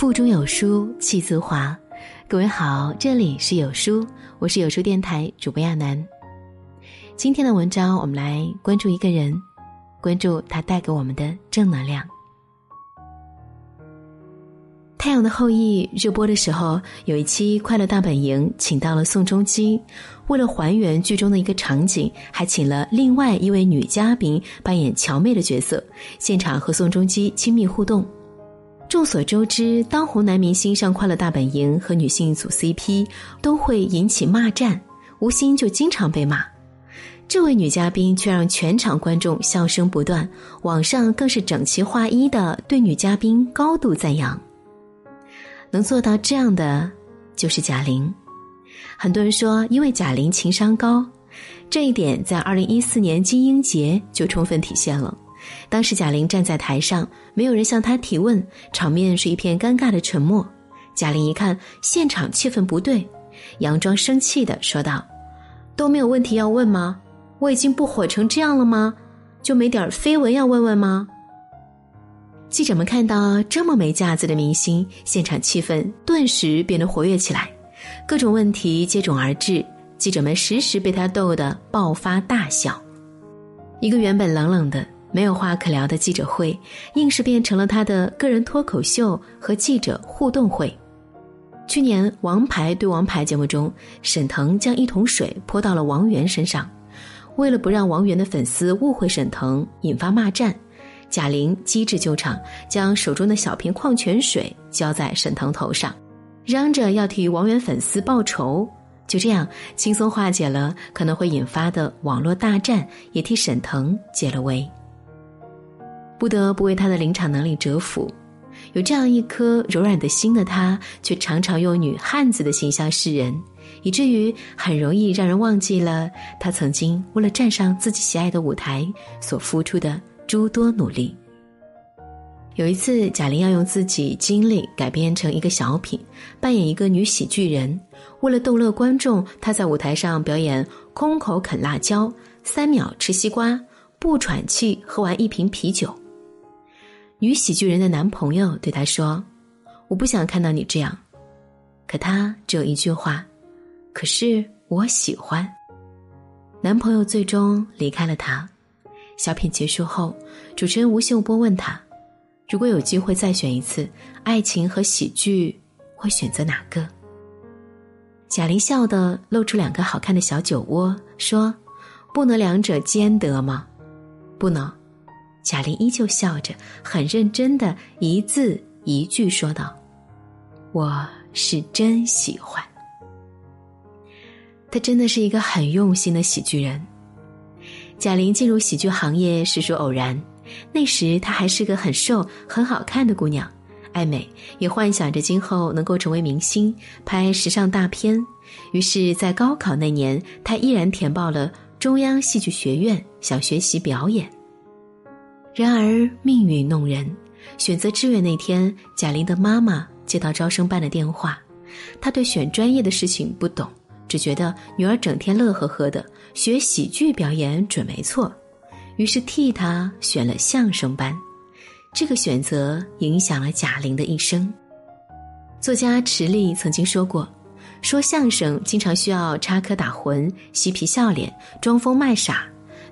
腹中有书气自华。各位好，这里是有书，我是有书电台主播亚楠。今天的文章，我们来关注一个人，关注他带给我们的正能量。《太阳的后裔》热播的时候，有一期《快乐大本营》请到了宋仲基，为了还原剧中的一个场景，还请了另外一位女嘉宾扮演乔妹的角色，现场和宋仲基亲密互动。众所周知，当红男明星上《快乐大本营》和女性组 CP，都会引起骂战，吴昕就经常被骂。这位女嘉宾却让全场观众笑声不断，网上更是整齐划一的对女嘉宾高度赞扬。能做到这样的，就是贾玲。很多人说，因为贾玲情商高，这一点在二零一四年金鹰节就充分体现了。当时贾玲站在台上，没有人向她提问，场面是一片尴尬的沉默。贾玲一看现场气氛不对，佯装生气的说道：“都没有问题要问吗？我已经不火成这样了吗？就没点绯闻要问问吗？”记者们看到这么没架子的明星，现场气氛顿时变得活跃起来，各种问题接踵而至，记者们时时被他逗得爆发大笑。一个原本冷冷的、没有话可聊的记者会，硬是变成了他的个人脱口秀和记者互动会。去年《王牌对王牌》节目中，沈腾将一桶水泼到了王源身上，为了不让王源的粉丝误会沈腾，引发骂战。贾玲机智救场，将手中的小瓶矿泉水浇在沈腾头上，嚷着要替王源粉丝报仇。就这样轻松化解了可能会引发的网络大战，也替沈腾解了围。不得不为他的临场能力折服，有这样一颗柔软的心的他，却常常用女汉子的形象示人，以至于很容易让人忘记了他曾经为了站上自己喜爱的舞台所付出的。诸多努力。有一次，贾玲要用自己经历改编成一个小品，扮演一个女喜剧人。为了逗乐观众，她在舞台上表演空口啃辣椒、三秒吃西瓜、不喘气喝完一瓶啤酒。女喜剧人的男朋友对她说：“我不想看到你这样。”可她只有一句话：“可是我喜欢。”男朋友最终离开了她。小品结束后，主持人吴秀波问他：“如果有机会再选一次，爱情和喜剧，会选择哪个？”贾玲笑的露出两个好看的小酒窝，说：“不能两者兼得吗？”“不能。”贾玲依旧笑着，很认真的一字一句说道：“我是真喜欢。”他真的是一个很用心的喜剧人。贾玲进入喜剧行业实属偶然，那时她还是个很瘦、很好看的姑娘，爱美，也幻想着今后能够成为明星，拍时尚大片。于是，在高考那年，她依然填报了中央戏剧学院，想学习表演。然而命运弄人，选择志愿那天，贾玲的妈妈接到招生办的电话，她对选专业的事情不懂。只觉得女儿整天乐呵呵的，学喜剧表演准没错，于是替她选了相声班。这个选择影响了贾玲的一生。作家池莉曾经说过：“说相声经常需要插科打诨、嬉皮笑脸、装疯卖傻，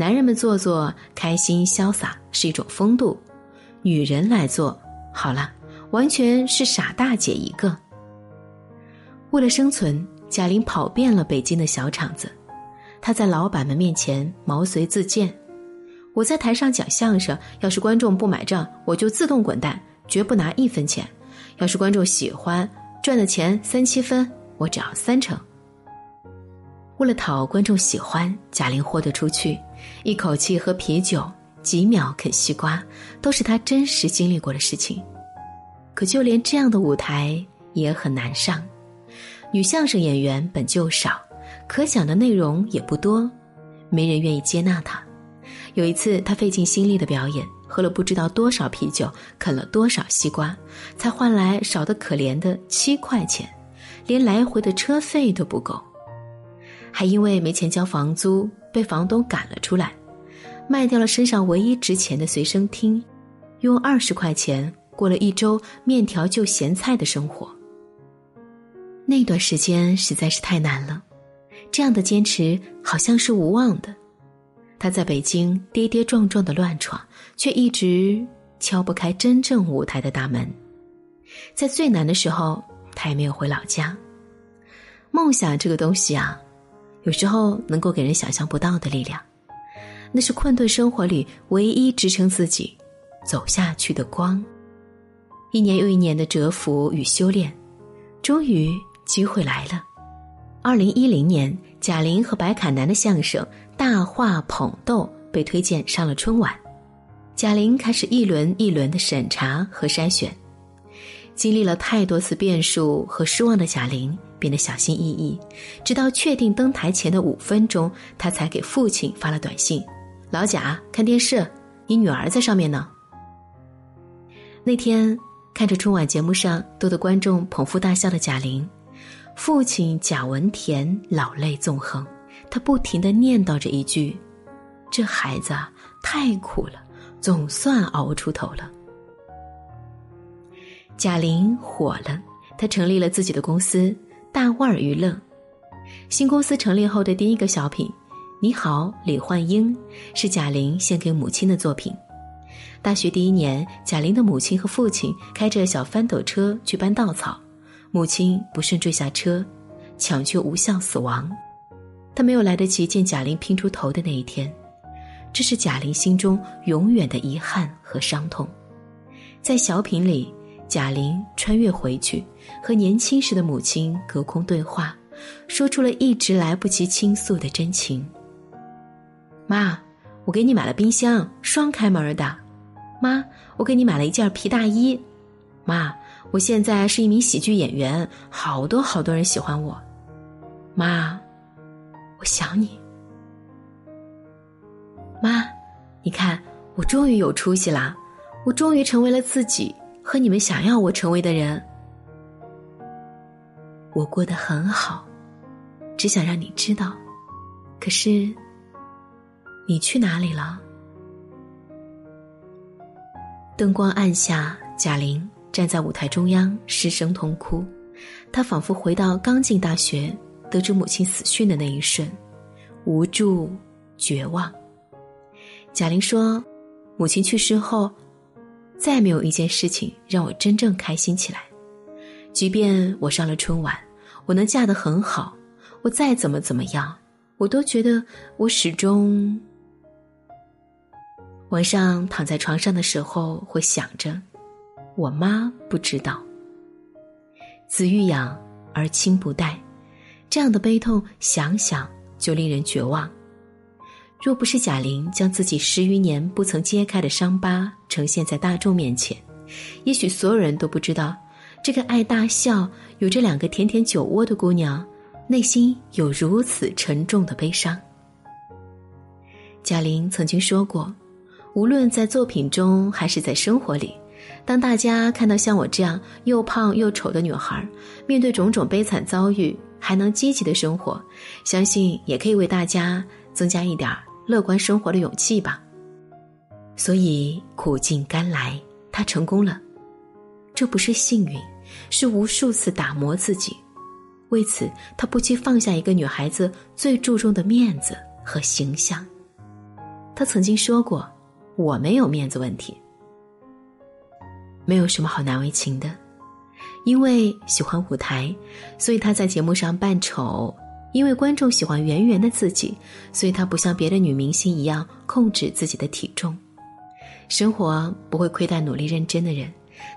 男人们做做开心潇洒是一种风度，女人来做好了，完全是傻大姐一个。”为了生存。贾玲跑遍了北京的小场子，她在老板们面前毛遂自荐：“我在台上讲相声，要是观众不买账，我就自动滚蛋，绝不拿一分钱；要是观众喜欢，赚的钱三七分，我只要三成。”为了讨观众喜欢，贾玲豁得出去，一口气喝啤酒，几秒啃西瓜，都是她真实经历过的事情。可就连这样的舞台也很难上。女相声演员本就少，可讲的内容也不多，没人愿意接纳她。有一次，她费尽心力的表演，喝了不知道多少啤酒，啃了多少西瓜，才换来少得可怜的七块钱，连来回的车费都不够，还因为没钱交房租，被房东赶了出来，卖掉了身上唯一值钱的随身听，用二十块钱过了一周面条就咸菜的生活。那段时间实在是太难了，这样的坚持好像是无望的。他在北京跌跌撞撞的乱闯，却一直敲不开真正舞台的大门。在最难的时候，他也没有回老家。梦想这个东西啊，有时候能够给人想象不到的力量，那是困顿生活里唯一支撑自己走下去的光。一年又一年的蛰伏与修炼，终于。机会来了，二零一零年，贾玲和白凯南的相声《大话捧逗》被推荐上了春晚。贾玲开始一轮一轮的审查和筛选，经历了太多次变数和失望的贾玲变得小心翼翼，直到确定登台前的五分钟，她才给父亲发了短信：“老贾，看电视，你女儿在上面呢。”那天看着春晚节目上逗得观众捧腹大笑的贾玲。父亲贾文田老泪纵横，他不停的念叨着一句：“这孩子啊，太苦了，总算熬出头了。”贾玲火了，她成立了自己的公司大腕儿娱乐。新公司成立后的第一个小品《你好，李焕英》是贾玲献给母亲的作品。大学第一年，贾玲的母亲和父亲开着小翻斗车去搬稻草。母亲不慎坠下车，抢救无效死亡。他没有来得及见贾玲拼出头的那一天，这是贾玲心中永远的遗憾和伤痛。在小品里，贾玲穿越回去，和年轻时的母亲隔空对话，说出了一直来不及倾诉的真情。妈，我给你买了冰箱，双开门的。妈，我给你买了一件皮大衣。妈。我现在是一名喜剧演员，好多好多人喜欢我。妈，我想你。妈，你看，我终于有出息啦！我终于成为了自己和你们想要我成为的人。我过得很好，只想让你知道。可是，你去哪里了？灯光暗下，贾玲。站在舞台中央，失声痛哭。她仿佛回到刚进大学，得知母亲死讯的那一瞬，无助、绝望。贾玲说：“母亲去世后，再没有一件事情让我真正开心起来。即便我上了春晚，我能嫁得很好，我再怎么怎么样，我都觉得我始终……晚上躺在床上的时候，会想着。”我妈不知道。子欲养而亲不待，这样的悲痛想想就令人绝望。若不是贾玲将自己十余年不曾揭开的伤疤呈现在大众面前，也许所有人都不知道，这个爱大笑、有着两个甜甜酒窝的姑娘，内心有如此沉重的悲伤。贾玲曾经说过，无论在作品中还是在生活里。当大家看到像我这样又胖又丑的女孩，面对种种悲惨遭遇还能积极的生活，相信也可以为大家增加一点乐观生活的勇气吧。所以苦尽甘来，她成功了，这不是幸运，是无数次打磨自己。为此，她不惜放下一个女孩子最注重的面子和形象。她曾经说过：“我没有面子问题。”没有什么好难为情的，因为喜欢舞台，所以他在节目上扮丑；因为观众喜欢圆圆的自己，所以他不像别的女明星一样控制自己的体重。生活不会亏待努力认真的人，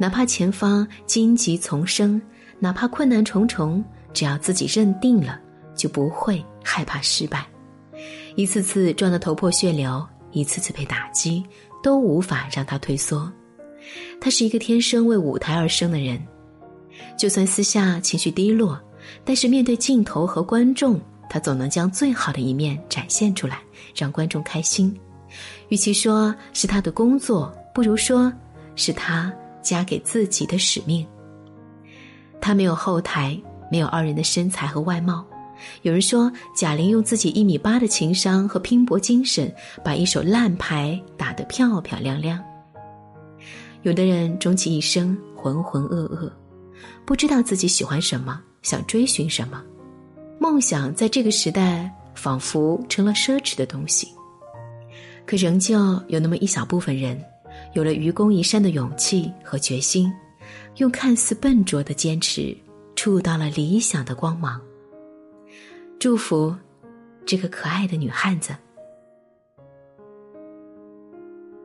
哪怕前方荆棘丛生，哪怕困难重重，只要自己认定了，就不会害怕失败。一次次撞得头破血流，一次次被打击，都无法让他退缩。他是一个天生为舞台而生的人，就算私下情绪低落，但是面对镜头和观众，他总能将最好的一面展现出来，让观众开心。与其说是他的工作，不如说是他加给自己的使命。他没有后台，没有傲人的身材和外貌。有人说，贾玲用自己一米八的情商和拼搏精神，把一手烂牌打得漂漂亮亮。有的人终其一生浑浑噩噩，不知道自己喜欢什么，想追寻什么。梦想在这个时代仿佛成了奢侈的东西。可仍旧有那么一小部分人，有了愚公移山的勇气和决心，用看似笨拙的坚持，触到了理想的光芒。祝福这个可爱的女汉子。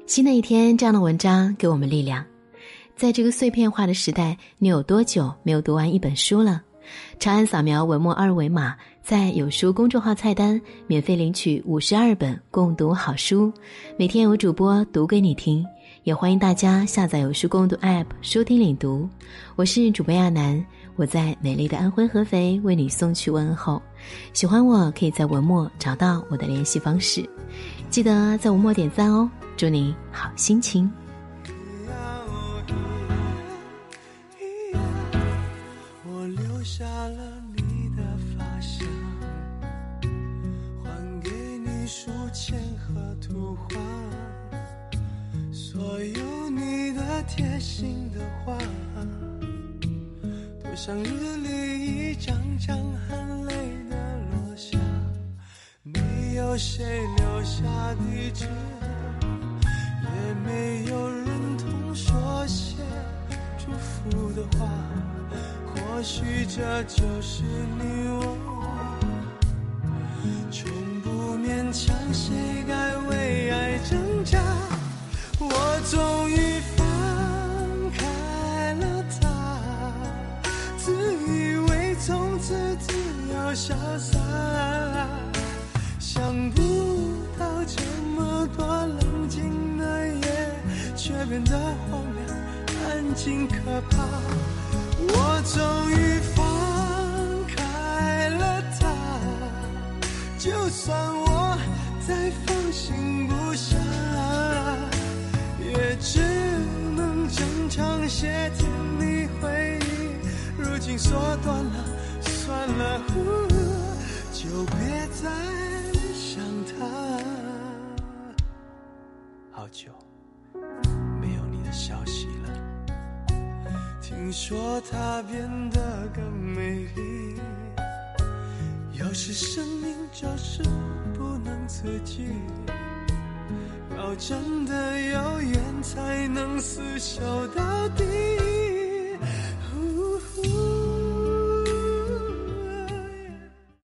新的一天，这样的文章给我们力量。在这个碎片化的时代，你有多久没有读完一本书了？长按扫描文末二维码，在有书公众号菜单免费领取五十二本共读好书，每天有主播读给你听。也欢迎大家下载有书共读 App 收听领读。我是主播亚楠，我在美丽的安徽合肥为你送去问候。喜欢我可以在文末找到我的联系方式，记得在文末点赞哦。祝你好心情。贴心的话，多像日历一张张含泪的落下，没有谁留下地址，也没有人同说些祝福的话。或许这就是你我，从不勉强谁该潇洒，想不到这么多冷静的夜，却变得荒凉、安静、可怕。我终没有你的消息了，听说她变得更美丽。有时生命就是不能自己，要真的有缘才能厮守到底。